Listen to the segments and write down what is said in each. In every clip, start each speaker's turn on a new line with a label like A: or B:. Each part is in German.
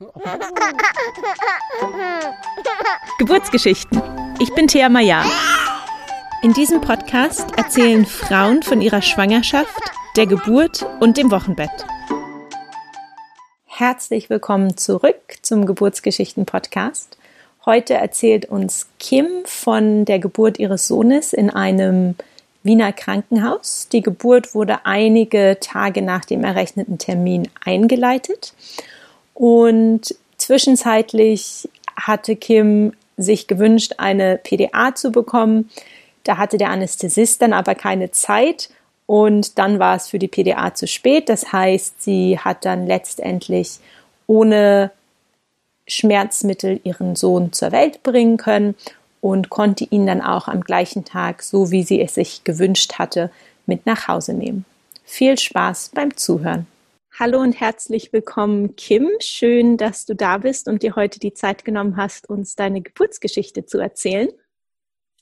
A: Geburtsgeschichten. Ich bin Thea Maya. In diesem Podcast erzählen Frauen von ihrer Schwangerschaft, der Geburt und dem Wochenbett. Herzlich willkommen zurück zum Geburtsgeschichten-Podcast. Heute erzählt uns Kim von der Geburt ihres Sohnes in einem Wiener Krankenhaus. Die Geburt wurde einige Tage nach dem errechneten Termin eingeleitet und zwischenzeitlich hatte Kim sich gewünscht, eine PDA zu bekommen. Da hatte der Anästhesist dann aber keine Zeit und dann war es für die PDA zu spät. Das heißt, sie hat dann letztendlich ohne Schmerzmittel ihren Sohn zur Welt bringen können und konnte ihn dann auch am gleichen Tag, so wie sie es sich gewünscht hatte, mit nach Hause nehmen. Viel Spaß beim Zuhören. Hallo und herzlich willkommen, Kim. Schön, dass du da bist und dir heute die Zeit genommen hast, uns deine Geburtsgeschichte zu erzählen.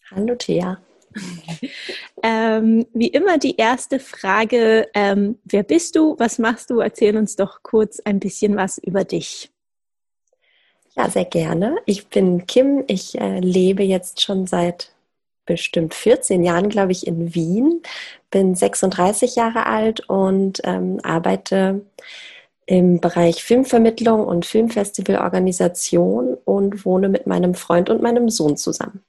B: Hallo, Thea.
A: ähm, wie immer die erste Frage, ähm, wer bist du, was machst du? Erzähl uns doch kurz ein bisschen was über dich.
B: Ja, sehr gerne. Ich bin Kim. Ich äh, lebe jetzt schon seit bestimmt 14 Jahren, glaube ich, in Wien, bin 36 Jahre alt und ähm, arbeite im Bereich Filmvermittlung und Filmfestivalorganisation und wohne mit meinem Freund und meinem Sohn zusammen.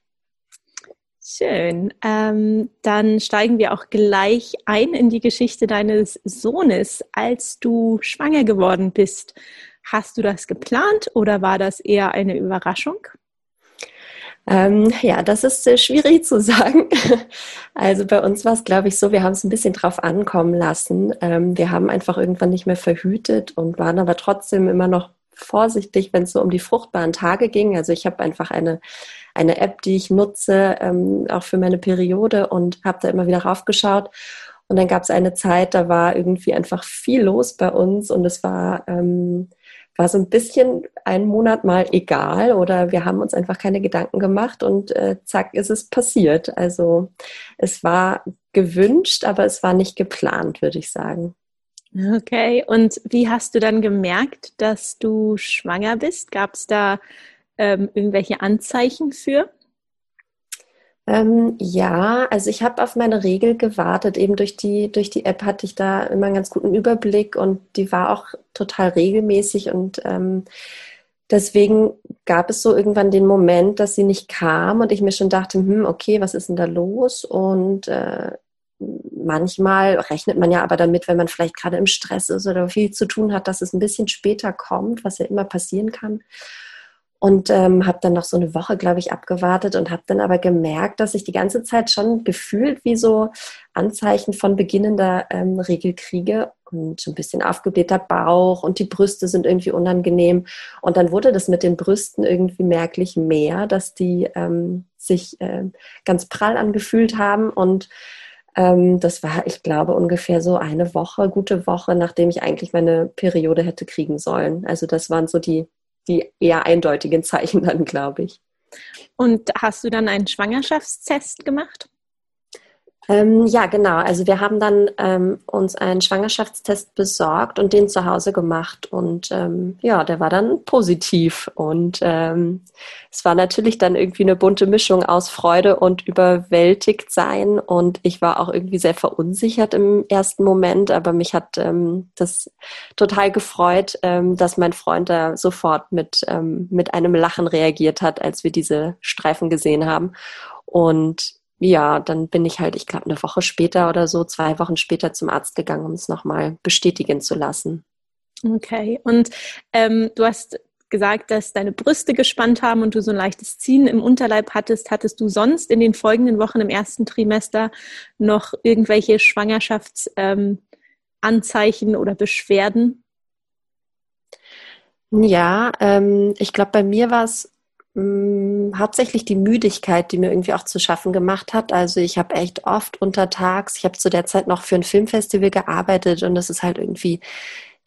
A: Schön. Ähm, dann steigen wir auch gleich ein in die Geschichte deines Sohnes, als du schwanger geworden bist. Hast du das geplant oder war das eher eine Überraschung?
B: Ähm, ja, das ist äh, schwierig zu sagen. Also bei uns war es, glaube ich, so, wir haben es ein bisschen drauf ankommen lassen. Ähm, wir haben einfach irgendwann nicht mehr verhütet und waren aber trotzdem immer noch vorsichtig, wenn es so um die fruchtbaren Tage ging. Also ich habe einfach eine, eine App, die ich nutze, ähm, auch für meine Periode und habe da immer wieder raufgeschaut. Und dann gab es eine Zeit, da war irgendwie einfach viel los bei uns und es war ähm, war so ein bisschen einen Monat mal egal oder wir haben uns einfach keine Gedanken gemacht und äh, zack ist es passiert. Also es war gewünscht, aber es war nicht geplant, würde ich sagen.
A: Okay, und wie hast du dann gemerkt, dass du schwanger bist? Gab es da ähm, irgendwelche Anzeichen für?
B: Ähm, ja, also ich habe auf meine Regel gewartet. Eben durch die, durch die App hatte ich da immer einen ganz guten Überblick und die war auch total regelmäßig und ähm, deswegen gab es so irgendwann den Moment, dass sie nicht kam und ich mir schon dachte, hm, okay, was ist denn da los? Und äh, manchmal rechnet man ja aber damit, wenn man vielleicht gerade im Stress ist oder viel zu tun hat, dass es ein bisschen später kommt, was ja immer passieren kann und ähm, habe dann noch so eine Woche, glaube ich, abgewartet und habe dann aber gemerkt, dass ich die ganze Zeit schon gefühlt wie so Anzeichen von beginnender ähm, Regel kriege und ein bisschen aufgeblähter Bauch und die Brüste sind irgendwie unangenehm. Und dann wurde das mit den Brüsten irgendwie merklich mehr, dass die ähm, sich äh, ganz prall angefühlt haben und ähm, das war, ich glaube, ungefähr so eine Woche, gute Woche, nachdem ich eigentlich meine Periode hätte kriegen sollen. Also das waren so die die eher eindeutigen Zeichen dann, glaube ich.
A: Und hast du dann einen Schwangerschaftstest gemacht?
B: Ähm, ja, genau. Also wir haben dann ähm, uns einen Schwangerschaftstest besorgt und den zu Hause gemacht. Und ähm, ja, der war dann positiv. Und ähm, es war natürlich dann irgendwie eine bunte Mischung aus Freude und überwältigt sein. Und ich war auch irgendwie sehr verunsichert im ersten Moment. Aber mich hat ähm, das total gefreut, ähm, dass mein Freund da sofort mit, mit einem Lachen reagiert hat, als wir diese Streifen gesehen haben. Und ja, dann bin ich halt, ich glaube, eine Woche später oder so, zwei Wochen später zum Arzt gegangen, um es nochmal bestätigen zu lassen.
A: Okay, und ähm, du hast gesagt, dass deine Brüste gespannt haben und du so ein leichtes Ziehen im Unterleib hattest. Hattest du sonst in den folgenden Wochen im ersten Trimester noch irgendwelche Schwangerschaftsanzeichen ähm, oder Beschwerden?
B: Ja, ähm, ich glaube, bei mir war es mh, hauptsächlich die Müdigkeit, die mir irgendwie auch zu schaffen gemacht hat. Also ich habe echt oft untertags, ich habe zu der Zeit noch für ein Filmfestival gearbeitet und das ist halt irgendwie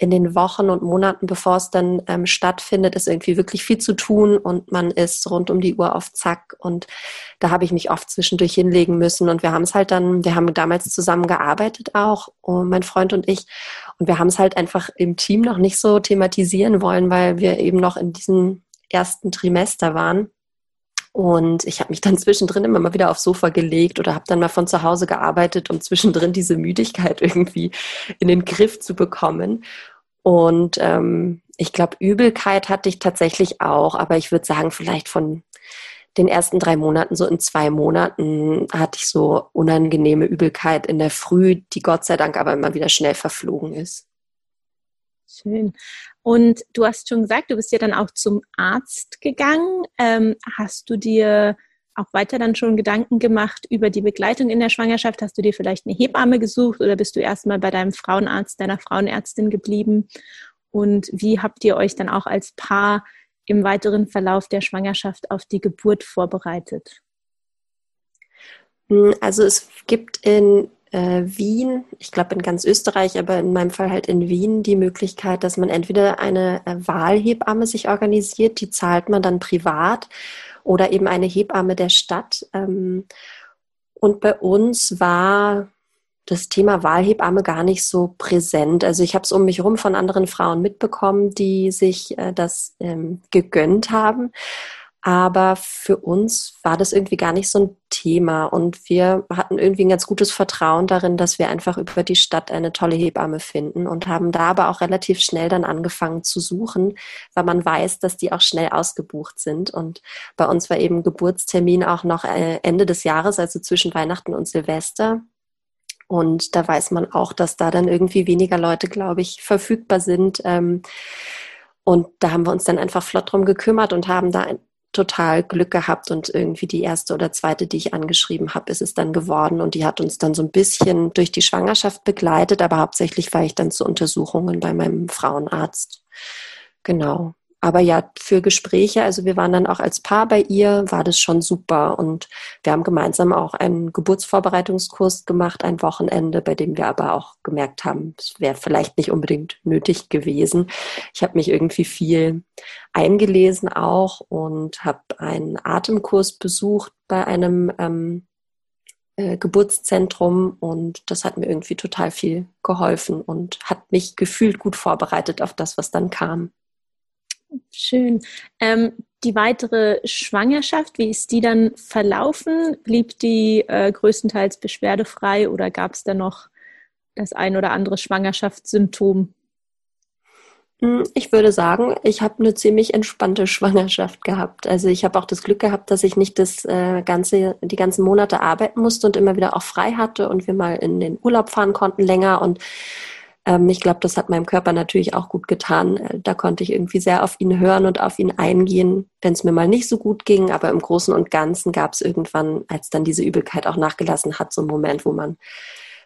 B: in den Wochen und Monaten, bevor es dann ähm, stattfindet, ist irgendwie wirklich viel zu tun und man ist rund um die Uhr auf Zack. Und da habe ich mich oft zwischendurch hinlegen müssen. Und wir haben es halt dann, wir haben damals zusammen gearbeitet auch, oh, mein Freund und ich. Und wir haben es halt einfach im Team noch nicht so thematisieren wollen, weil wir eben noch in diesem ersten Trimester waren. Und ich habe mich dann zwischendrin immer mal wieder aufs Sofa gelegt oder habe dann mal von zu Hause gearbeitet, um zwischendrin diese Müdigkeit irgendwie in den Griff zu bekommen. Und ähm, ich glaube, Übelkeit hatte ich tatsächlich auch, aber ich würde sagen, vielleicht von den ersten drei Monaten, so in zwei Monaten, hatte ich so unangenehme Übelkeit in der Früh, die Gott sei Dank aber immer wieder schnell verflogen ist.
A: Schön. Und du hast schon gesagt, du bist ja dann auch zum Arzt gegangen. Ähm, hast du dir auch weiter dann schon Gedanken gemacht über die Begleitung in der Schwangerschaft? Hast du dir vielleicht eine Hebamme gesucht oder bist du erstmal bei deinem Frauenarzt, deiner Frauenärztin geblieben? Und wie habt ihr euch dann auch als Paar im weiteren Verlauf der Schwangerschaft auf die Geburt vorbereitet?
B: Hm, also es gibt in äh, Wien, ich glaube in ganz Österreich, aber in meinem Fall halt in Wien die Möglichkeit, dass man entweder eine äh, Wahlhebamme sich organisiert, die zahlt man dann privat, oder eben eine Hebamme der Stadt. Ähm, und bei uns war das Thema Wahlhebamme gar nicht so präsent. Also ich habe es um mich herum von anderen Frauen mitbekommen, die sich äh, das ähm, gegönnt haben. Aber für uns war das irgendwie gar nicht so ein Thema. Und wir hatten irgendwie ein ganz gutes Vertrauen darin, dass wir einfach über die Stadt eine tolle Hebamme finden und haben da aber auch relativ schnell dann angefangen zu suchen, weil man weiß, dass die auch schnell ausgebucht sind. Und bei uns war eben Geburtstermin auch noch äh, Ende des Jahres, also zwischen Weihnachten und Silvester. Und da weiß man auch, dass da dann irgendwie weniger Leute, glaube ich, verfügbar sind. Ähm, und da haben wir uns dann einfach flott drum gekümmert und haben da total Glück gehabt und irgendwie die erste oder zweite, die ich angeschrieben habe, ist es dann geworden und die hat uns dann so ein bisschen durch die Schwangerschaft begleitet, aber hauptsächlich war ich dann zu Untersuchungen bei meinem Frauenarzt. Genau. Aber ja, für Gespräche, also wir waren dann auch als Paar bei ihr, war das schon super. Und wir haben gemeinsam auch einen Geburtsvorbereitungskurs gemacht, ein Wochenende, bei dem wir aber auch gemerkt haben, es wäre vielleicht nicht unbedingt nötig gewesen. Ich habe mich irgendwie viel eingelesen auch und habe einen Atemkurs besucht bei einem ähm, äh, Geburtszentrum und das hat mir irgendwie total viel geholfen und hat mich gefühlt gut vorbereitet auf das, was dann kam.
A: Schön. Ähm, die weitere Schwangerschaft, wie ist die dann verlaufen? Blieb die äh, größtenteils beschwerdefrei oder gab es da noch das ein oder andere Schwangerschaftssymptom?
B: Hm, ich würde sagen, ich habe eine ziemlich entspannte Schwangerschaft gehabt. Also ich habe auch das Glück gehabt, dass ich nicht das äh, ganze, die ganzen Monate arbeiten musste und immer wieder auch frei hatte und wir mal in den Urlaub fahren konnten länger und ähm, ich glaube, das hat meinem Körper natürlich auch gut getan. Äh, da konnte ich irgendwie sehr auf ihn hören und auf ihn eingehen, wenn es mir mal nicht so gut ging. Aber im Großen und Ganzen gab es irgendwann, als dann diese Übelkeit auch nachgelassen hat, so einen Moment, wo man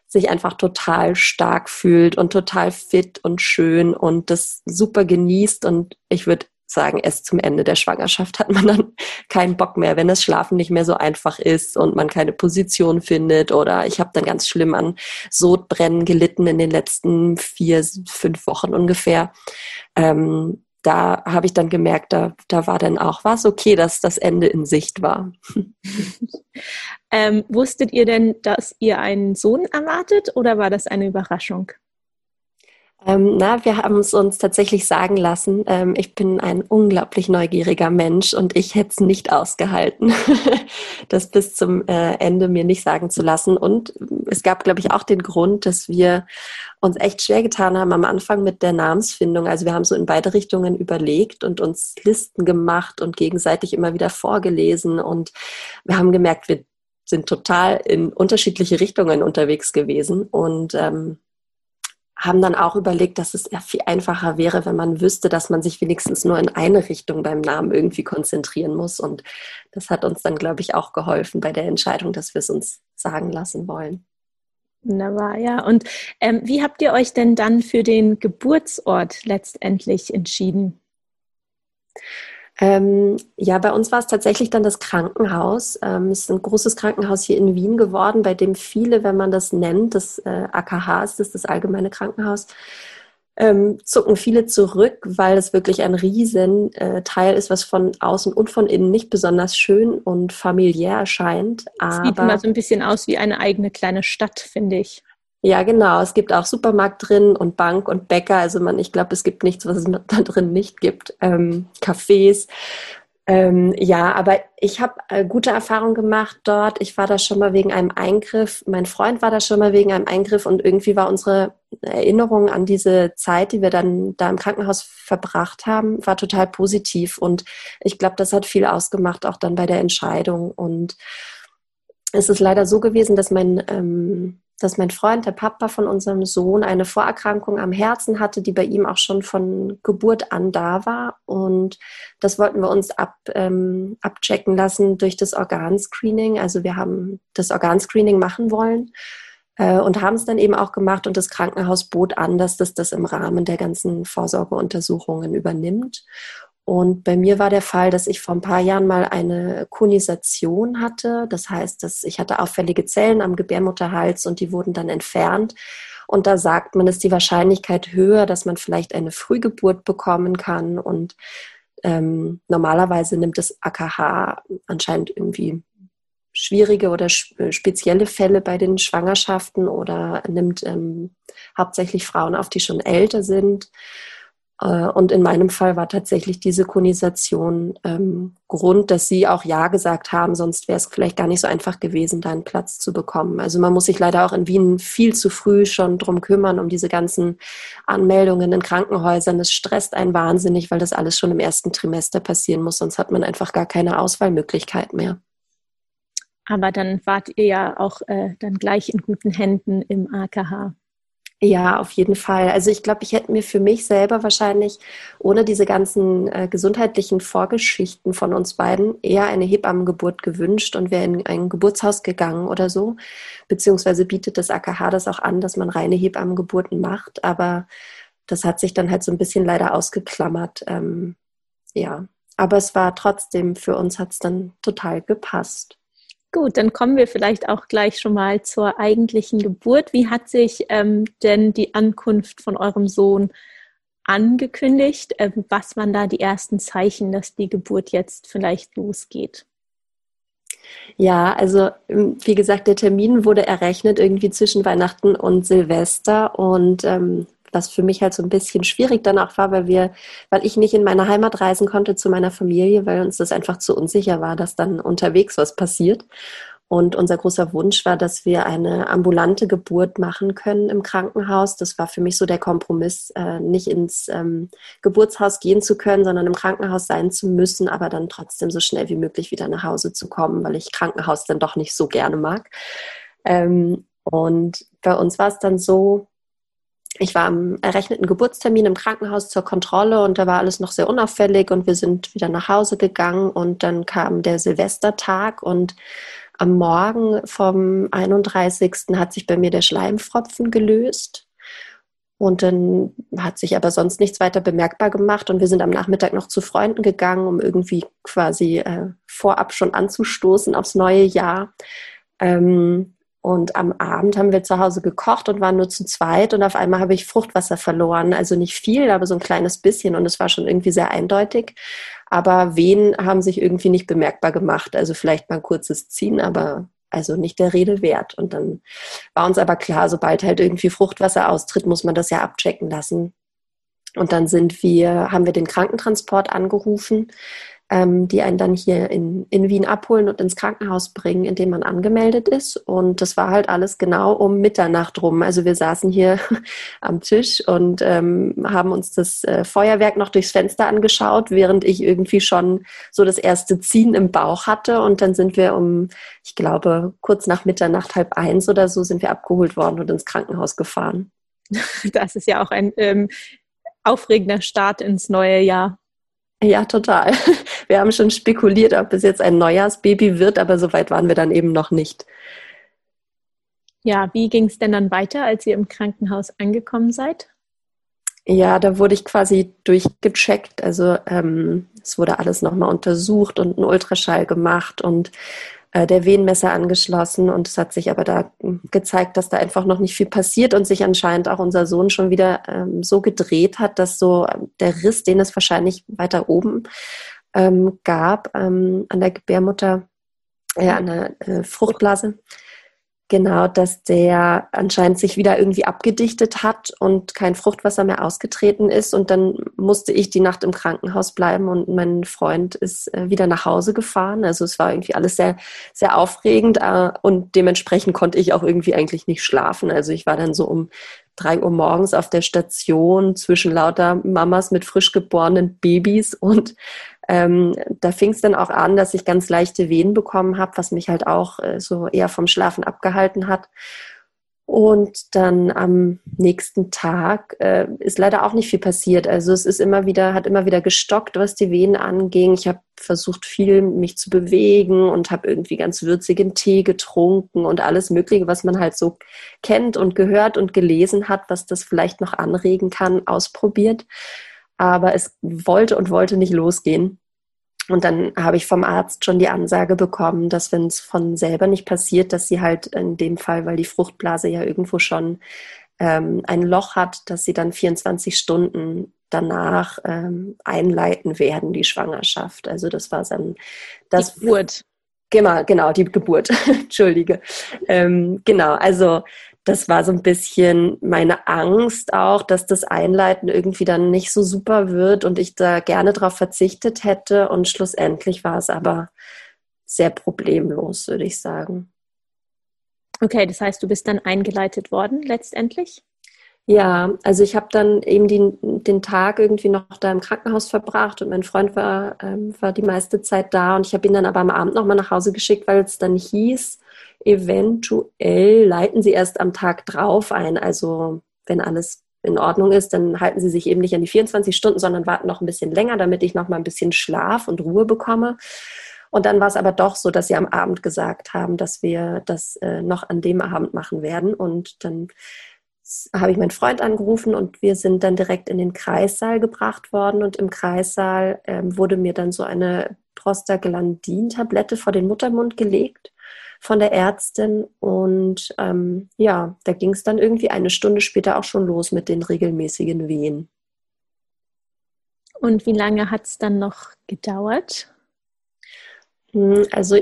B: sich einfach total stark fühlt und total fit und schön und das super genießt. Und ich würde sagen, erst zum Ende der Schwangerschaft hat man dann keinen Bock mehr, wenn das Schlafen nicht mehr so einfach ist und man keine Position findet. Oder ich habe dann ganz schlimm an Sodbrennen gelitten in den letzten vier, fünf Wochen ungefähr. Ähm, da habe ich dann gemerkt, da, da war dann auch was okay, dass das Ende in Sicht war.
A: ähm, wusstet ihr denn, dass ihr einen Sohn erwartet oder war das eine Überraschung?
B: Ähm, na, wir haben es uns tatsächlich sagen lassen. Ähm, ich bin ein unglaublich neugieriger Mensch und ich hätte es nicht ausgehalten, das bis zum äh, Ende mir nicht sagen zu lassen. Und es gab, glaube ich, auch den Grund, dass wir uns echt schwer getan haben am Anfang mit der Namensfindung. Also wir haben so in beide Richtungen überlegt und uns Listen gemacht und gegenseitig immer wieder vorgelesen. Und wir haben gemerkt, wir sind total in unterschiedliche Richtungen unterwegs gewesen. Und ähm, haben dann auch überlegt, dass es viel einfacher wäre, wenn man wüsste, dass man sich wenigstens nur in eine Richtung beim Namen irgendwie konzentrieren muss. Und das hat uns dann, glaube ich, auch geholfen bei der Entscheidung, dass wir es uns sagen lassen wollen.
A: Wunderbar, ja. Und ähm, wie habt ihr euch denn dann für den Geburtsort letztendlich entschieden?
B: Ähm, ja, bei uns war es tatsächlich dann das Krankenhaus. Ähm, es ist ein großes Krankenhaus hier in Wien geworden, bei dem viele, wenn man das nennt, das äh, AKH ist das, das Allgemeine Krankenhaus, ähm, zucken viele zurück, weil es wirklich ein riesen äh, ist, was von außen und von innen nicht besonders schön und familiär erscheint.
A: Es sieht immer so ein bisschen aus wie eine eigene kleine Stadt, finde ich.
B: Ja, genau. Es gibt auch Supermarkt drin und Bank und Bäcker. Also man, ich glaube, es gibt nichts, was es da drin nicht gibt. Ähm, Cafés. Ähm, ja, aber ich habe äh, gute Erfahrungen gemacht dort. Ich war da schon mal wegen einem Eingriff. Mein Freund war da schon mal wegen einem Eingriff und irgendwie war unsere Erinnerung an diese Zeit, die wir dann da im Krankenhaus verbracht haben, war total positiv. Und ich glaube, das hat viel ausgemacht, auch dann bei der Entscheidung. Und es ist leider so gewesen, dass mein ähm, dass mein Freund, der Papa von unserem Sohn, eine Vorerkrankung am Herzen hatte, die bei ihm auch schon von Geburt an da war. Und das wollten wir uns ab, ähm, abchecken lassen durch das Organscreening. Also wir haben das Organscreening machen wollen äh, und haben es dann eben auch gemacht. Und das Krankenhaus bot an, dass das das im Rahmen der ganzen Vorsorgeuntersuchungen übernimmt. Und bei mir war der Fall, dass ich vor ein paar Jahren mal eine Konisation hatte. Das heißt, dass ich hatte auffällige Zellen am Gebärmutterhals und die wurden dann entfernt. Und da sagt man, ist die Wahrscheinlichkeit höher, dass man vielleicht eine Frühgeburt bekommen kann. Und ähm, normalerweise nimmt das AKH anscheinend irgendwie schwierige oder spezielle Fälle bei den Schwangerschaften oder nimmt ähm, hauptsächlich Frauen auf, die schon älter sind. Äh, und in meinem Fall war tatsächlich diese Konisation ähm, Grund, dass sie auch Ja gesagt haben, sonst wäre es vielleicht gar nicht so einfach gewesen, da einen Platz zu bekommen. Also man muss sich leider auch in Wien viel zu früh schon drum kümmern, um diese ganzen Anmeldungen in Krankenhäusern. Das stresst einen wahnsinnig, weil das alles schon im ersten Trimester passieren muss, sonst hat man einfach gar keine Auswahlmöglichkeit mehr.
A: Aber dann wart ihr ja auch äh, dann gleich in guten Händen im AKH.
B: Ja, auf jeden Fall. Also ich glaube, ich hätte mir für mich selber wahrscheinlich ohne diese ganzen äh, gesundheitlichen Vorgeschichten von uns beiden eher eine Hebammengeburt gewünscht und wäre in ein Geburtshaus gegangen oder so. Beziehungsweise bietet das AKH das auch an, dass man reine Hebammengeburten macht. Aber das hat sich dann halt so ein bisschen leider ausgeklammert. Ähm, ja, aber es war trotzdem, für uns hat es dann total gepasst.
A: Gut, dann kommen wir vielleicht auch gleich schon mal zur eigentlichen Geburt. Wie hat sich ähm, denn die Ankunft von eurem Sohn angekündigt? Ähm, was waren da die ersten Zeichen, dass die Geburt jetzt vielleicht losgeht?
B: Ja, also ähm, wie gesagt, der Termin wurde errechnet irgendwie zwischen Weihnachten und Silvester und ähm, was für mich halt so ein bisschen schwierig dann auch war, weil wir, weil ich nicht in meine Heimat reisen konnte zu meiner Familie, weil uns das einfach zu unsicher war, dass dann unterwegs was passiert. Und unser großer Wunsch war, dass wir eine ambulante Geburt machen können im Krankenhaus. Das war für mich so der Kompromiss, äh, nicht ins ähm, Geburtshaus gehen zu können, sondern im Krankenhaus sein zu müssen, aber dann trotzdem so schnell wie möglich wieder nach Hause zu kommen, weil ich Krankenhaus dann doch nicht so gerne mag. Ähm, und bei uns war es dann so, ich war am errechneten Geburtstermin im Krankenhaus zur Kontrolle und da war alles noch sehr unauffällig und wir sind wieder nach Hause gegangen und dann kam der Silvestertag und am Morgen vom 31. hat sich bei mir der Schleimfropfen gelöst und dann hat sich aber sonst nichts weiter bemerkbar gemacht und wir sind am Nachmittag noch zu Freunden gegangen, um irgendwie quasi äh, vorab schon anzustoßen aufs neue Jahr. Ähm, und am Abend haben wir zu Hause gekocht und waren nur zu zweit und auf einmal habe ich Fruchtwasser verloren. Also nicht viel, aber so ein kleines bisschen und es war schon irgendwie sehr eindeutig. Aber Wehen haben sich irgendwie nicht bemerkbar gemacht. Also vielleicht mal ein kurzes Ziehen, aber also nicht der Rede wert. Und dann war uns aber klar, sobald halt irgendwie Fruchtwasser austritt, muss man das ja abchecken lassen. Und dann sind wir, haben wir den Krankentransport angerufen ähm, die einen dann hier in, in Wien abholen und ins Krankenhaus bringen, in dem man angemeldet ist. Und das war halt alles genau um Mitternacht rum. Also wir saßen hier am Tisch und ähm, haben uns das äh, Feuerwerk noch durchs Fenster angeschaut, während ich irgendwie schon so das erste Ziehen im Bauch hatte. Und dann sind wir um, ich glaube, kurz nach Mitternacht, halb eins oder so, sind wir abgeholt worden und ins Krankenhaus gefahren.
A: Das ist ja auch ein ähm, aufregender Start ins neue Jahr.
B: Ja, total. Wir haben schon spekuliert, ob es jetzt ein Neujahrsbaby wird, aber so weit waren wir dann eben noch nicht.
A: Ja, wie ging es denn dann weiter, als ihr im Krankenhaus angekommen seid?
B: Ja, da wurde ich quasi durchgecheckt. Also ähm, es wurde alles nochmal untersucht und ein Ultraschall gemacht und äh, der Wehenmesser angeschlossen. Und es hat sich aber da hm, gezeigt, dass da einfach noch nicht viel passiert und sich anscheinend auch unser Sohn schon wieder ähm, so gedreht hat, dass so ähm, der Riss, den es wahrscheinlich weiter oben ähm, gab ähm, an der Gebärmutter, äh, an der äh, Fruchtblase, Genau, dass der anscheinend sich wieder irgendwie abgedichtet hat und kein Fruchtwasser mehr ausgetreten ist. Und dann musste ich die Nacht im Krankenhaus bleiben und mein Freund ist äh, wieder nach Hause gefahren. Also es war irgendwie alles sehr, sehr aufregend äh, und dementsprechend konnte ich auch irgendwie eigentlich nicht schlafen. Also ich war dann so um drei Uhr morgens auf der Station zwischen lauter Mamas mit frisch geborenen Babys und ähm, da fing es dann auch an, dass ich ganz leichte Wehen bekommen habe, was mich halt auch äh, so eher vom Schlafen abgehalten hat. Und dann am nächsten Tag äh, ist leider auch nicht viel passiert. Also es ist immer wieder, hat immer wieder gestockt, was die Venen anging. Ich habe versucht, viel mich zu bewegen und habe irgendwie ganz würzigen Tee getrunken und alles Mögliche, was man halt so kennt und gehört und gelesen hat, was das vielleicht noch anregen kann, ausprobiert aber es wollte und wollte nicht losgehen. Und dann habe ich vom Arzt schon die Ansage bekommen, dass wenn es von selber nicht passiert, dass sie halt in dem Fall, weil die Fruchtblase ja irgendwo schon ähm, ein Loch hat, dass sie dann 24 Stunden danach ähm, einleiten werden, die Schwangerschaft. Also das war dann das.
A: Die Geburt.
B: Genau, genau, die Geburt. Entschuldige. Ähm, genau, also das war so ein bisschen meine Angst auch, dass das Einleiten irgendwie dann nicht so super wird und ich da gerne darauf verzichtet hätte. Und schlussendlich war es aber sehr problemlos, würde ich sagen.
A: Okay, das heißt, du bist dann eingeleitet worden letztendlich?
B: Ja, also ich habe dann eben die, den Tag irgendwie noch da im Krankenhaus verbracht und mein Freund war, ähm, war die meiste Zeit da und ich habe ihn dann aber am Abend nochmal nach Hause geschickt, weil es dann hieß, Eventuell leiten Sie erst am Tag drauf ein. Also wenn alles in Ordnung ist, dann halten Sie sich eben nicht an die 24 Stunden, sondern warten noch ein bisschen länger, damit ich noch mal ein bisschen Schlaf und Ruhe bekomme. Und dann war es aber doch so, dass sie am Abend gesagt haben, dass wir das äh, noch an dem Abend machen werden. Und dann habe ich meinen Freund angerufen und wir sind dann direkt in den Kreissaal gebracht worden. Und im Kreissaal ähm, wurde mir dann so eine Prostaglandin-Tablette vor den Muttermund gelegt von der Ärztin. Und ähm, ja, da ging es dann irgendwie eine Stunde später auch schon los mit den regelmäßigen Wehen.
A: Und wie lange hat es dann noch gedauert?
B: Hm, also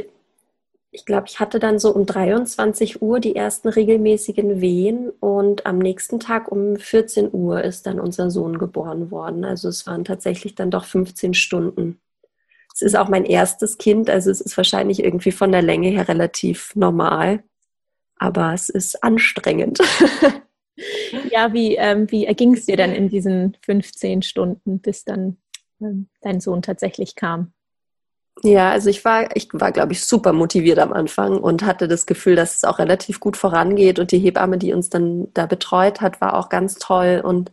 B: ich glaube, ich hatte dann so um 23 Uhr die ersten regelmäßigen Wehen und am nächsten Tag um 14 Uhr ist dann unser Sohn geboren worden. Also es waren tatsächlich dann doch 15 Stunden. Es ist auch mein erstes Kind, also es ist wahrscheinlich irgendwie von der Länge her relativ normal, aber es ist anstrengend.
A: ja, wie, ähm, wie erging es dir dann in diesen 15 Stunden, bis dann ähm, dein Sohn tatsächlich kam?
B: Ja, also ich war, ich war, glaube ich, super motiviert am Anfang und hatte das Gefühl, dass es auch relativ gut vorangeht und die Hebamme, die uns dann da betreut hat, war auch ganz toll und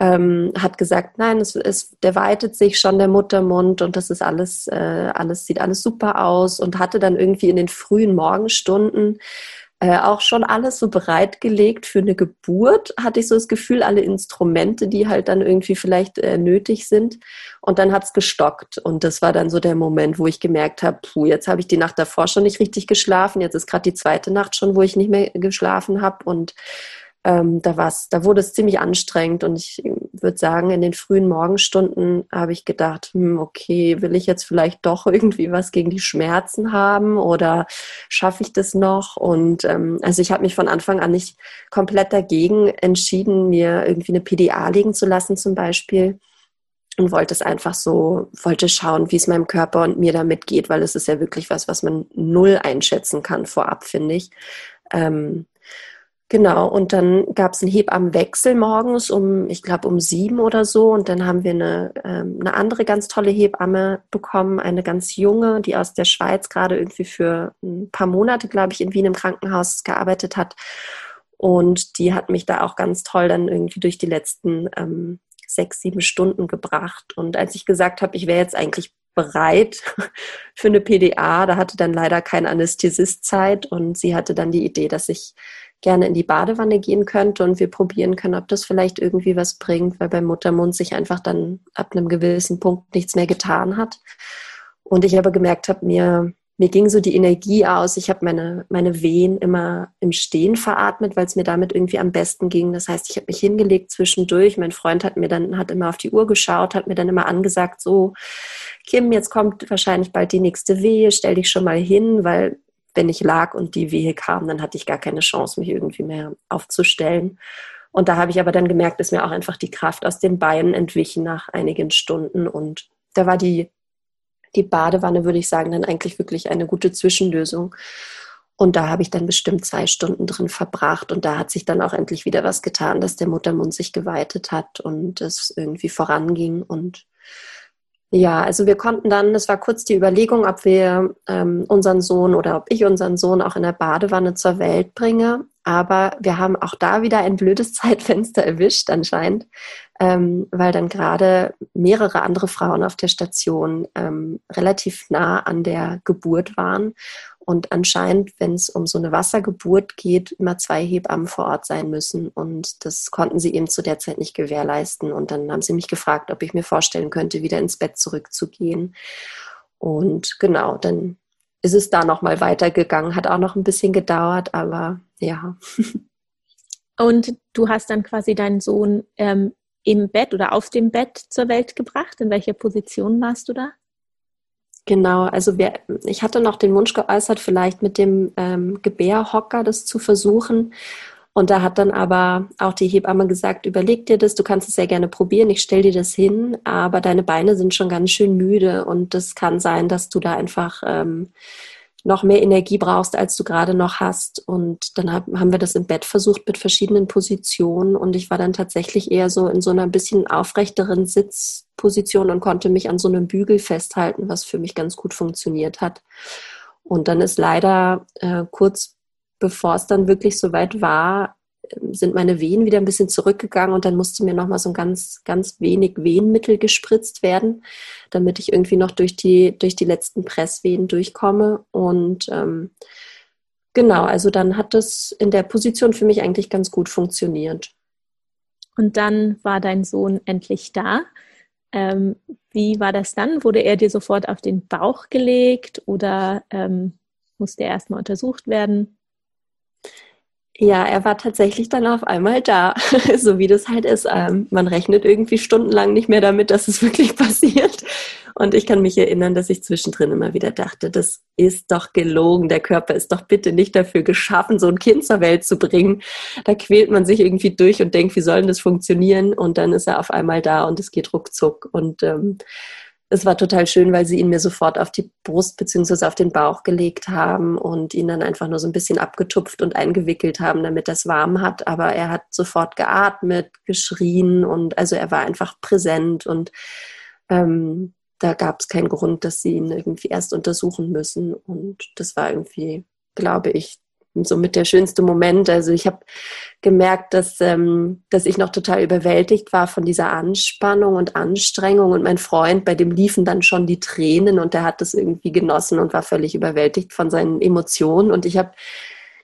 B: ähm, hat gesagt, nein, es, es, der weitet sich schon der Muttermund und das ist alles, äh, alles sieht alles super aus und hatte dann irgendwie in den frühen Morgenstunden äh, auch schon alles so bereitgelegt für eine Geburt, hatte ich so das Gefühl, alle Instrumente, die halt dann irgendwie vielleicht äh, nötig sind. Und dann hat es gestockt. Und das war dann so der Moment, wo ich gemerkt habe, puh, jetzt habe ich die Nacht davor schon nicht richtig geschlafen. Jetzt ist gerade die zweite Nacht schon, wo ich nicht mehr geschlafen habe. Und ähm, da war's, da wurde es ziemlich anstrengend und ich würde sagen, in den frühen Morgenstunden habe ich gedacht, hm, okay, will ich jetzt vielleicht doch irgendwie was gegen die Schmerzen haben oder schaffe ich das noch? Und ähm, also ich habe mich von Anfang an nicht komplett dagegen entschieden, mir irgendwie eine PDA legen zu lassen zum Beispiel und wollte es einfach so, wollte schauen, wie es meinem Körper und mir damit geht, weil es ist ja wirklich was, was man null einschätzen kann vorab, finde ich. Ähm, Genau, und dann gab es einen Hebammenwechsel morgens um, ich glaube, um sieben oder so. Und dann haben wir eine, ähm, eine andere ganz tolle Hebamme bekommen, eine ganz junge, die aus der Schweiz gerade irgendwie für ein paar Monate, glaube ich, in Wien im Krankenhaus gearbeitet hat. Und die hat mich da auch ganz toll dann irgendwie durch die letzten ähm, sechs, sieben Stunden gebracht. Und als ich gesagt habe, ich wäre jetzt eigentlich bereit für eine PDA, da hatte dann leider kein Anästhesist Zeit und sie hatte dann die Idee, dass ich gerne in die Badewanne gehen könnte und wir probieren können, ob das vielleicht irgendwie was bringt, weil beim Muttermund sich einfach dann ab einem gewissen Punkt nichts mehr getan hat. Und ich aber gemerkt habe, mir, mir ging so die Energie aus. Ich habe meine, meine Wehen immer im Stehen veratmet, weil es mir damit irgendwie am besten ging. Das heißt, ich habe mich hingelegt zwischendurch. Mein Freund hat mir dann, hat immer auf die Uhr geschaut, hat mir dann immer angesagt, so, Kim, jetzt kommt wahrscheinlich bald die nächste Wehe, stell dich schon mal hin, weil wenn ich lag und die Wehe kam, dann hatte ich gar keine Chance, mich irgendwie mehr aufzustellen. Und da habe ich aber dann gemerkt, dass mir auch einfach die Kraft aus den Beinen entwichen nach einigen Stunden. Und da war die die Badewanne, würde ich sagen, dann eigentlich wirklich eine gute Zwischenlösung. Und da habe ich dann bestimmt zwei Stunden drin verbracht. Und da hat sich dann auch endlich wieder was getan, dass der Muttermund sich geweitet hat und es irgendwie voranging. Und ja, also wir konnten dann, es war kurz die Überlegung, ob wir ähm, unseren Sohn oder ob ich unseren Sohn auch in der Badewanne zur Welt bringe. Aber wir haben auch da wieder ein blödes Zeitfenster erwischt anscheinend, ähm, weil dann gerade mehrere andere Frauen auf der Station ähm, relativ nah an der Geburt waren. Und anscheinend, wenn es um so eine Wassergeburt geht, immer zwei Hebammen vor Ort sein müssen. Und das konnten sie eben zu der Zeit nicht gewährleisten. Und dann haben sie mich gefragt, ob ich mir vorstellen könnte, wieder ins Bett zurückzugehen. Und genau, dann ist es da nochmal weitergegangen. Hat auch noch ein bisschen gedauert, aber ja.
A: Und du hast dann quasi deinen Sohn ähm, im Bett oder auf dem Bett zur Welt gebracht. In welcher Position warst du da?
B: Genau, also wir, ich hatte noch den Wunsch geäußert, vielleicht mit dem ähm, Gebärhocker das zu versuchen. Und da hat dann aber auch die Hebamme gesagt, überleg dir das, du kannst es sehr gerne probieren, ich stell dir das hin, aber deine Beine sind schon ganz schön müde und das kann sein, dass du da einfach ähm, noch mehr Energie brauchst, als du gerade noch hast. Und dann haben wir das im Bett versucht mit verschiedenen Positionen. Und ich war dann tatsächlich eher so in so einer bisschen aufrechteren Sitzposition und konnte mich an so einem Bügel festhalten, was für mich ganz gut funktioniert hat. Und dann ist leider äh, kurz bevor es dann wirklich soweit war, sind meine Wehen wieder ein bisschen zurückgegangen und dann musste mir nochmal so ein ganz, ganz wenig Wehenmittel gespritzt werden, damit ich irgendwie noch durch die, durch die letzten Presswehen durchkomme. Und ähm, genau, also dann hat das in der Position für mich eigentlich ganz gut funktioniert.
A: Und dann war dein Sohn endlich da. Ähm, wie war das dann? Wurde er dir sofort auf den Bauch gelegt oder ähm, musste er erstmal untersucht werden?
B: Ja, er war tatsächlich dann auf einmal da, so wie das halt ist. Ähm, man rechnet irgendwie stundenlang nicht mehr damit, dass es wirklich passiert. Und ich kann mich erinnern, dass ich zwischendrin immer wieder dachte, das ist doch gelogen. Der Körper ist doch bitte nicht dafür geschaffen, so ein Kind zur Welt zu bringen. Da quält man sich irgendwie durch und denkt, wie soll denn das funktionieren? Und dann ist er auf einmal da und es geht ruckzuck. Und ähm, es war total schön, weil sie ihn mir sofort auf die Brust bzw. auf den Bauch gelegt haben und ihn dann einfach nur so ein bisschen abgetupft und eingewickelt haben, damit es warm hat. Aber er hat sofort geatmet, geschrien und also er war einfach präsent und ähm, da gab es keinen Grund, dass sie ihn irgendwie erst untersuchen müssen. Und das war irgendwie, glaube ich, somit der schönste Moment. Also ich habe gemerkt, dass, ähm, dass ich noch total überwältigt war von dieser Anspannung und Anstrengung. Und mein Freund, bei dem liefen dann schon die Tränen und der hat das irgendwie genossen und war völlig überwältigt von seinen Emotionen. Und ich habe,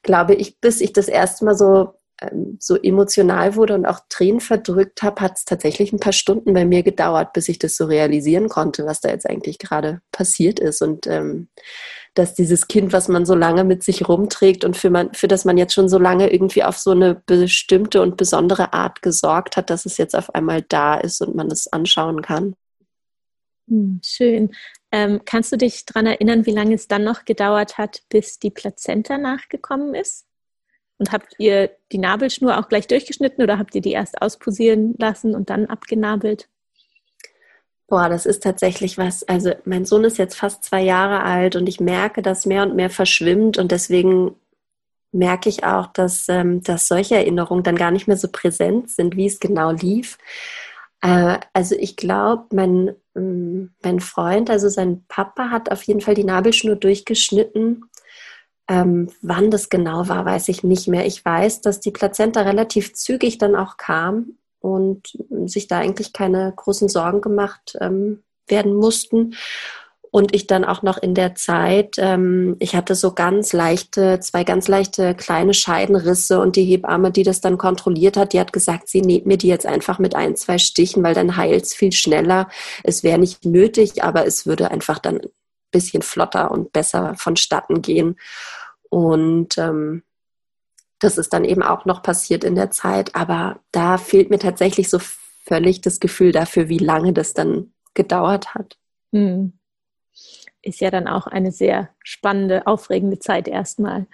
B: glaube ich, bis ich das erste Mal so ähm, so emotional wurde und auch Tränen verdrückt habe, hat es tatsächlich ein paar Stunden bei mir gedauert, bis ich das so realisieren konnte, was da jetzt eigentlich gerade passiert ist. Und ähm, dass dieses Kind, was man so lange mit sich rumträgt und für, man, für das man jetzt schon so lange irgendwie auf so eine bestimmte und besondere Art gesorgt hat, dass es jetzt auf einmal da ist und man es anschauen kann.
A: Hm, schön. Ähm, kannst du dich daran erinnern, wie lange es dann noch gedauert hat, bis die Plazenta nachgekommen ist? Und habt ihr die Nabelschnur auch gleich durchgeschnitten oder habt ihr die erst ausposieren lassen und dann abgenabelt?
B: Boah, das ist tatsächlich was. Also mein Sohn ist jetzt fast zwei Jahre alt und ich merke, dass mehr und mehr verschwimmt und deswegen merke ich auch, dass, ähm, dass solche Erinnerungen dann gar nicht mehr so präsent sind, wie es genau lief. Äh, also ich glaube, mein, ähm, mein Freund, also sein Papa, hat auf jeden Fall die Nabelschnur durchgeschnitten. Ähm, wann das genau war, weiß ich nicht mehr. Ich weiß, dass die Plazenta relativ zügig dann auch kam und sich da eigentlich keine großen Sorgen gemacht ähm, werden mussten. Und ich dann auch noch in der Zeit, ähm, ich hatte so ganz leichte, zwei ganz leichte kleine Scheidenrisse und die Hebamme, die das dann kontrolliert hat, die hat gesagt, sie näht mir die jetzt einfach mit ein, zwei Stichen, weil dann heilt es viel schneller. Es wäre nicht nötig, aber es würde einfach dann bisschen flotter und besser vonstatten gehen. Und ähm, das ist dann eben auch noch passiert in der Zeit. Aber da fehlt mir tatsächlich so völlig das Gefühl dafür, wie lange das dann gedauert hat. Hm.
A: Ist ja dann auch eine sehr spannende, aufregende Zeit erstmal.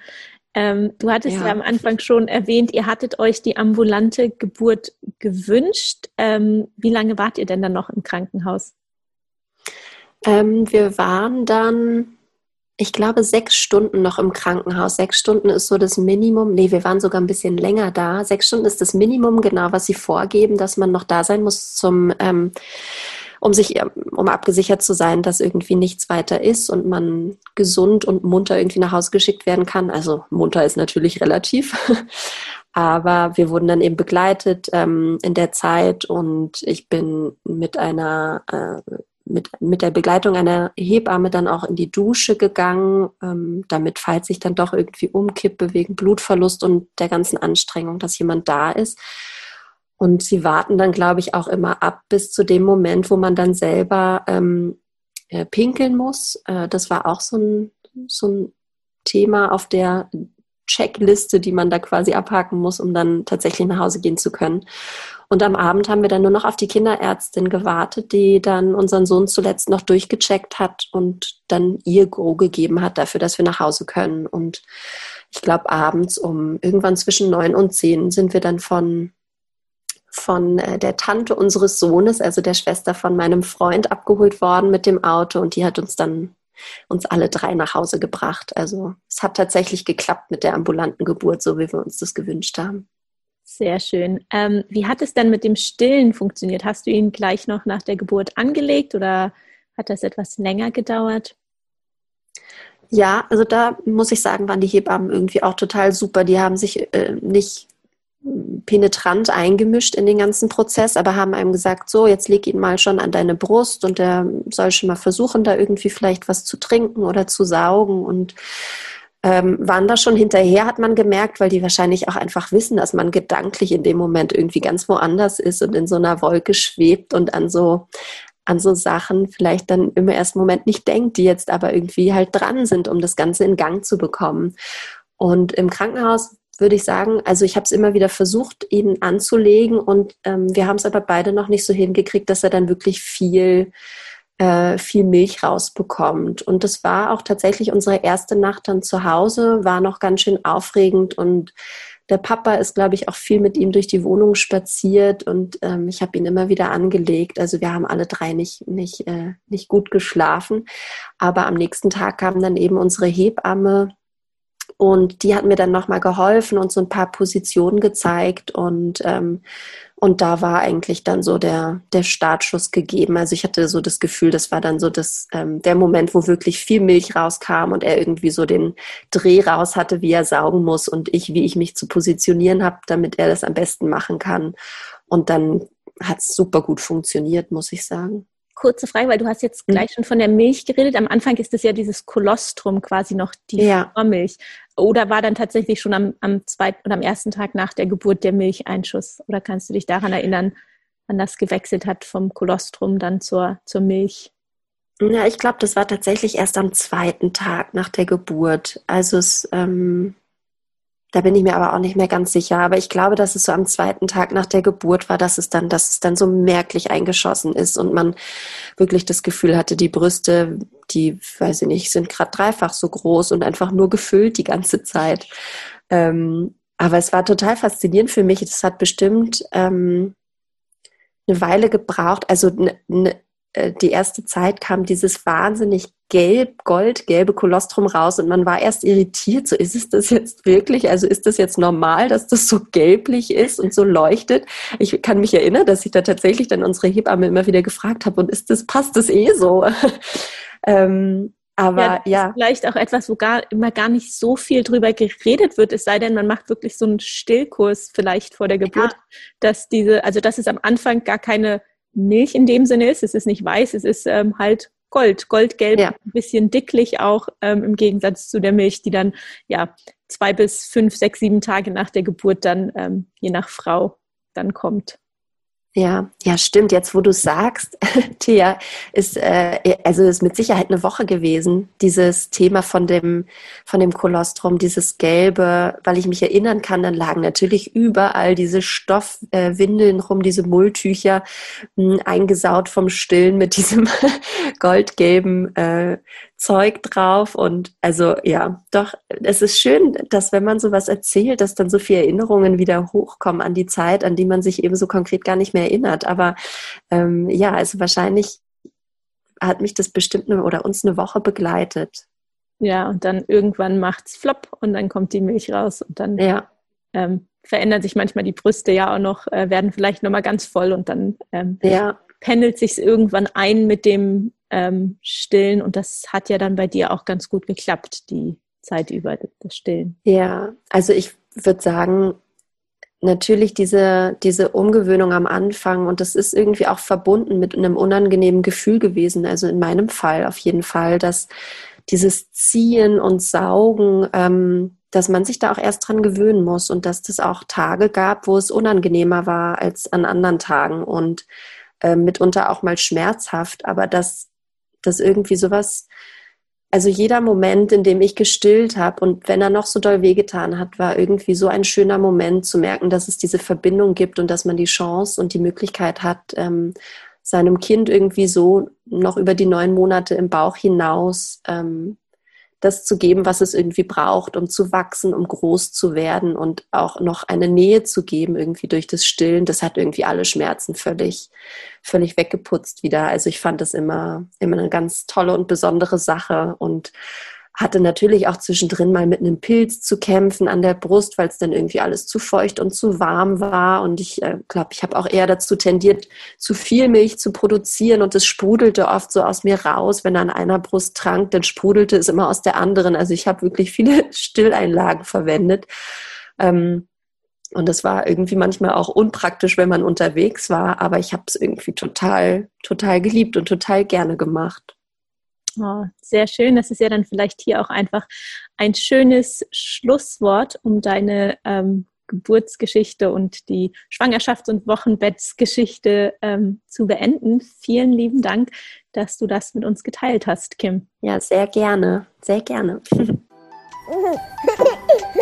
A: Ähm, du hattest ja. ja. am Anfang schon erwähnt, ihr hattet euch die ambulante Geburt gewünscht. Ähm, wie lange wart ihr denn dann noch im Krankenhaus?
B: Ähm, wir waren dann, ich glaube, sechs Stunden noch im Krankenhaus. Sechs Stunden ist so das Minimum. Nee, wir waren sogar ein bisschen länger da. Sechs Stunden ist das Minimum, genau, was sie vorgeben, dass man noch da sein muss zum ähm, um sich, um abgesichert zu sein, dass irgendwie nichts weiter ist und man gesund und munter irgendwie nach Hause geschickt werden kann. Also munter ist natürlich relativ. Aber wir wurden dann eben begleitet ähm, in der Zeit und ich bin mit einer äh, mit, mit der Begleitung einer Hebamme dann auch in die Dusche gegangen, ähm, damit, falls ich dann doch irgendwie umkippe wegen Blutverlust und der ganzen Anstrengung, dass jemand da ist. Und sie warten dann, glaube ich, auch immer ab bis zu dem Moment, wo man dann selber ähm, äh, pinkeln muss. Äh, das war auch so ein, so ein Thema auf der Checkliste, die man da quasi abhaken muss, um dann tatsächlich nach Hause gehen zu können. Und am Abend haben wir dann nur noch auf die Kinderärztin gewartet, die dann unseren Sohn zuletzt noch durchgecheckt hat und dann ihr Go gegeben hat dafür, dass wir nach Hause können. Und ich glaube, abends um irgendwann zwischen neun und zehn sind wir dann von von äh, der Tante unseres Sohnes, also der Schwester von meinem Freund, abgeholt worden mit dem Auto und die hat uns dann uns alle drei nach Hause gebracht. Also es hat tatsächlich geklappt mit der ambulanten Geburt, so wie wir uns das gewünscht haben.
A: Sehr schön. Ähm, wie hat es denn mit dem Stillen funktioniert? Hast du ihn gleich noch nach der Geburt angelegt oder hat das etwas länger gedauert?
B: Ja, also da muss ich sagen, waren die Hebammen irgendwie auch total super. Die haben sich äh, nicht penetrant eingemischt in den ganzen Prozess, aber haben einem gesagt, so, jetzt leg ihn mal schon an deine Brust und er soll schon mal versuchen, da irgendwie vielleicht was zu trinken oder zu saugen und ähm, waren da schon hinterher, hat man gemerkt, weil die wahrscheinlich auch einfach wissen, dass man gedanklich in dem Moment irgendwie ganz woanders ist und in so einer Wolke schwebt und an so an so Sachen vielleicht dann im ersten Moment nicht denkt, die jetzt aber irgendwie halt dran sind, um das Ganze in Gang zu bekommen. Und im Krankenhaus würde ich sagen. Also ich habe es immer wieder versucht, ihn anzulegen und ähm, wir haben es aber beide noch nicht so hingekriegt, dass er dann wirklich viel, äh, viel Milch rausbekommt. Und das war auch tatsächlich unsere erste Nacht dann zu Hause, war noch ganz schön aufregend und der Papa ist, glaube ich, auch viel mit ihm durch die Wohnung spaziert und ähm, ich habe ihn immer wieder angelegt. Also wir haben alle drei nicht, nicht, äh, nicht gut geschlafen. Aber am nächsten Tag kam dann eben unsere Hebamme und die hat mir dann nochmal geholfen und so ein paar Positionen gezeigt. Und, ähm, und da war eigentlich dann so der, der Startschuss gegeben. Also ich hatte so das Gefühl, das war dann so das, ähm, der Moment, wo wirklich viel Milch rauskam und er irgendwie so den Dreh raus hatte, wie er saugen muss und ich, wie ich mich zu positionieren habe, damit er das am besten machen kann. Und dann hat es super gut funktioniert, muss ich sagen
A: kurze Frage, weil du hast jetzt gleich mhm. schon von der Milch geredet. Am Anfang ist es ja dieses Kolostrum quasi noch die ja. Vormilch. Oder war dann tatsächlich schon am, am zweiten oder am ersten Tag nach der Geburt der Milcheinschuss? Oder kannst du dich daran erinnern, wann das gewechselt hat vom Kolostrum dann zur, zur Milch?
B: Ja, ich glaube, das war tatsächlich erst am zweiten Tag nach der Geburt. Also es ähm, da bin ich mir aber auch nicht mehr ganz sicher. Aber ich glaube, dass es so am zweiten Tag nach der Geburt war, dass es dann, dass es dann so merklich eingeschossen ist und man wirklich das Gefühl hatte, die Brüste, die, weiß ich nicht, sind gerade dreifach so groß und einfach nur gefüllt die ganze Zeit. Ähm, aber es war total faszinierend für mich. Das hat bestimmt ähm, eine Weile gebraucht. Also ne, ne, äh, die erste Zeit kam dieses wahnsinnig gelb, goldgelbe Kolostrum raus und man war erst irritiert, so ist es das jetzt wirklich? Also ist das jetzt normal, dass das so gelblich ist und so leuchtet? Ich kann mich erinnern, dass ich da tatsächlich dann unsere Hebamme immer wieder gefragt habe, und ist das, passt das eh so? ähm, aber ja, ja.
A: vielleicht auch etwas, wo gar immer gar nicht so viel drüber geredet wird, es sei denn, man macht wirklich so einen Stillkurs vielleicht vor der Geburt, ja. dass diese, also dass es am Anfang gar keine Milch in dem Sinne ist. Es ist nicht weiß, es ist ähm, halt Gold, goldgelb, ja. ein bisschen dicklich auch ähm, im Gegensatz zu der Milch, die dann ja zwei bis fünf, sechs, sieben Tage nach der Geburt dann ähm, je nach Frau dann kommt.
B: Ja, ja, stimmt. Jetzt, wo du sagst, Thea, ist äh, also ist mit Sicherheit eine Woche gewesen. Dieses Thema von dem von dem Kolostrum, dieses Gelbe, weil ich mich erinnern kann, dann lagen natürlich überall diese Stoffwindeln äh, rum, diese Mulltücher mh, hm, eingesaut vom Stillen mit diesem goldgelben äh, Zeug drauf. Und also ja, doch, es ist schön, dass wenn man sowas erzählt, dass dann so viele Erinnerungen wieder hochkommen an die Zeit, an die man sich eben so konkret gar nicht mehr erinnert. Aber ähm, ja, also wahrscheinlich hat mich das bestimmt eine, oder uns eine Woche begleitet.
A: Ja, und dann irgendwann macht's flop und dann kommt die Milch raus und dann ja. ähm, verändern sich manchmal die Brüste ja auch noch, äh, werden vielleicht nochmal ganz voll und dann ähm, ja. pendelt sich irgendwann ein mit dem ähm, Stillen. Und das hat ja dann bei dir auch ganz gut geklappt, die Zeit über das Stillen.
B: Ja, also ich würde sagen, natürlich diese, diese Umgewöhnung am Anfang. Und das ist irgendwie auch verbunden mit einem unangenehmen Gefühl gewesen. Also in meinem Fall auf jeden Fall, dass dieses Ziehen und Saugen, ähm, dass man sich da auch erst dran gewöhnen muss. Und dass das auch Tage gab, wo es unangenehmer war als an anderen Tagen. Und äh, mitunter auch mal schmerzhaft, aber dass dass irgendwie sowas, also jeder Moment, in dem ich gestillt habe und wenn er noch so doll wehgetan hat, war irgendwie so ein schöner Moment zu merken, dass es diese Verbindung gibt und dass man die Chance und die Möglichkeit hat, ähm, seinem Kind irgendwie so noch über die neun Monate im Bauch hinaus ähm, das zu geben, was es irgendwie braucht, um zu wachsen, um groß zu werden und auch noch eine Nähe zu geben, irgendwie durch das Stillen. Das hat irgendwie alle Schmerzen völlig, völlig weggeputzt wieder. Also ich fand das immer, immer eine ganz tolle und besondere Sache und hatte natürlich auch zwischendrin mal mit einem Pilz zu kämpfen an der Brust, weil es dann irgendwie alles zu feucht und zu warm war. Und ich äh, glaube, ich habe auch eher dazu tendiert, zu viel Milch zu produzieren. Und es sprudelte oft so aus mir raus. Wenn er an einer Brust trank, dann sprudelte es immer aus der anderen. Also ich habe wirklich viele Stilleinlagen verwendet. Ähm, und das war irgendwie manchmal auch unpraktisch, wenn man unterwegs war. Aber ich habe es irgendwie total, total geliebt und total gerne gemacht.
A: Oh, sehr schön. Das ist ja dann vielleicht hier auch einfach ein schönes Schlusswort, um deine ähm, Geburtsgeschichte und die Schwangerschafts- und Wochenbettsgeschichte ähm, zu beenden. Vielen lieben Dank, dass du das mit uns geteilt hast, Kim.
B: Ja, sehr gerne, sehr gerne.